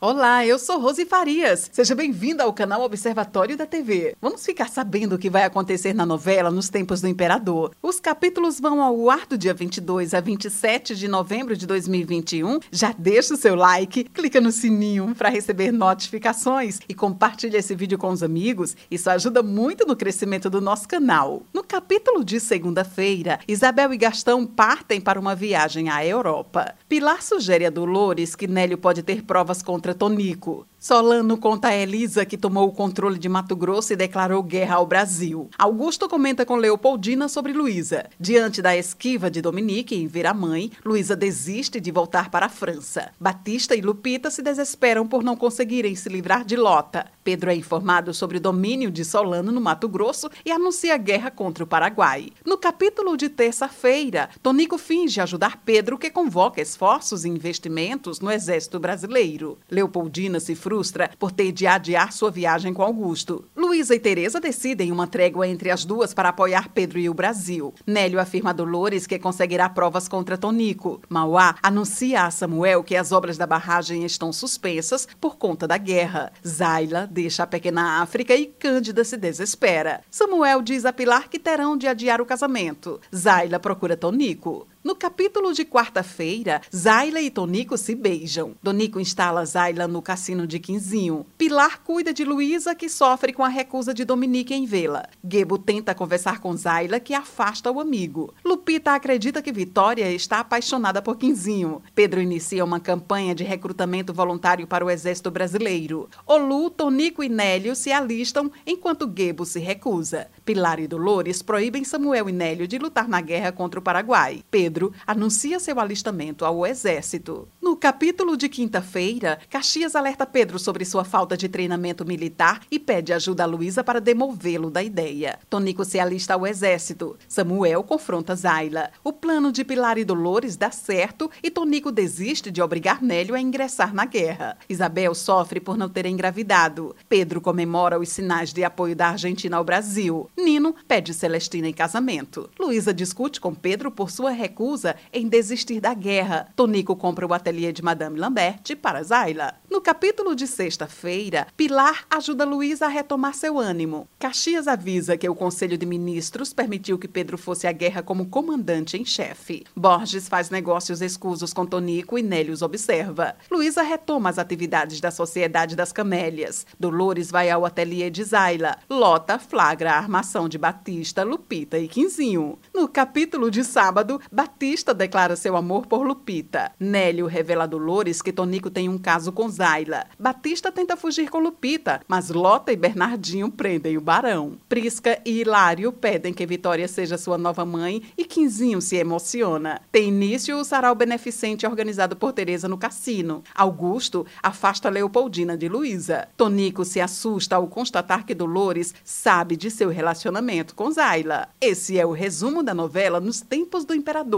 Olá, eu sou Rose Farias. Seja bem-vinda ao canal Observatório da TV. Vamos ficar sabendo o que vai acontecer na novela nos tempos do Imperador. Os capítulos vão ao ar do dia 22 a 27 de novembro de 2021. Já deixa o seu like, clica no sininho para receber notificações e compartilha esse vídeo com os amigos. Isso ajuda muito no crescimento do nosso canal. No capítulo de segunda-feira, Isabel e Gastão partem para uma viagem à Europa. Pilar sugere a Dolores que Nélio pode ter provas contra contra Tonico. Solano conta a Elisa que tomou o controle de Mato Grosso e declarou guerra ao Brasil. Augusto comenta com Leopoldina sobre Luísa. Diante da esquiva de Dominique em ver a mãe, Luísa desiste de voltar para a França. Batista e Lupita se desesperam por não conseguirem se livrar de Lota. Pedro é informado sobre o domínio de Solano no Mato Grosso e anuncia guerra contra o Paraguai. No capítulo de terça-feira, Tonico finge ajudar Pedro, que convoca esforços e investimentos no exército brasileiro. Leopoldina se frustra por ter de adiar sua viagem com Augusto. Luísa e Teresa decidem uma trégua entre as duas para apoiar Pedro e o Brasil. Nélio afirma a Dolores que conseguirá provas contra Tonico. Mauá anuncia a Samuel que as obras da barragem estão suspensas por conta da guerra. Zaila deixa a pequena África e Cândida se desespera. Samuel diz a Pilar que terão de adiar o casamento. Zaila procura Tonico. No capítulo de quarta-feira, Zaila e Tonico se beijam. Tonico instala Zaila no cassino de Quinzinho. Pilar cuida de Luísa, que sofre com a recusa de Dominique em vê-la. Gebo tenta conversar com Zaila, que afasta o amigo. Lupita acredita que Vitória está apaixonada por Quinzinho. Pedro inicia uma campanha de recrutamento voluntário para o exército brasileiro. Olu, Tonico e Nélio se alistam, enquanto Gebo se recusa. Pilar e Dolores proíbem Samuel e Nélio de lutar na guerra contra o Paraguai. Pedro Pedro anuncia seu alistamento ao exército. No capítulo de quinta-feira, Caxias alerta Pedro sobre sua falta de treinamento militar e pede ajuda a Luísa para demovê-lo da ideia. Tonico se alista ao exército. Samuel confronta Zaila. O plano de Pilar e Dolores dá certo e Tonico desiste de obrigar Nélio a ingressar na guerra. Isabel sofre por não ter engravidado. Pedro comemora os sinais de apoio da Argentina ao Brasil. Nino pede Celestina em casamento. Luísa discute com Pedro por sua recusa recusa em desistir da guerra. Tonico compra o ateliê de Madame Lambert para Zaila. No capítulo de sexta-feira, Pilar ajuda Luísa a retomar seu ânimo. Caxias avisa que o Conselho de Ministros permitiu que Pedro fosse à guerra como comandante em chefe. Borges faz negócios escusos com Tonico e Nélios observa. Luísa retoma as atividades da Sociedade das Camélias. Dolores vai ao ateliê de Zaila. Lota flagra a armação de Batista, Lupita e Quinzinho. No capítulo de sábado, Batista declara seu amor por Lupita. Nélio revela a Dolores que Tonico tem um caso com Zaila. Batista tenta fugir com Lupita, mas Lota e Bernardinho prendem o barão. Prisca e Hilário pedem que Vitória seja sua nova mãe e Quinzinho se emociona. Tem início o sarau beneficente organizado por Teresa no cassino. Augusto afasta Leopoldina de Luísa. Tonico se assusta ao constatar que Dolores sabe de seu relacionamento com Zaila. Esse é o resumo da novela nos tempos do imperador.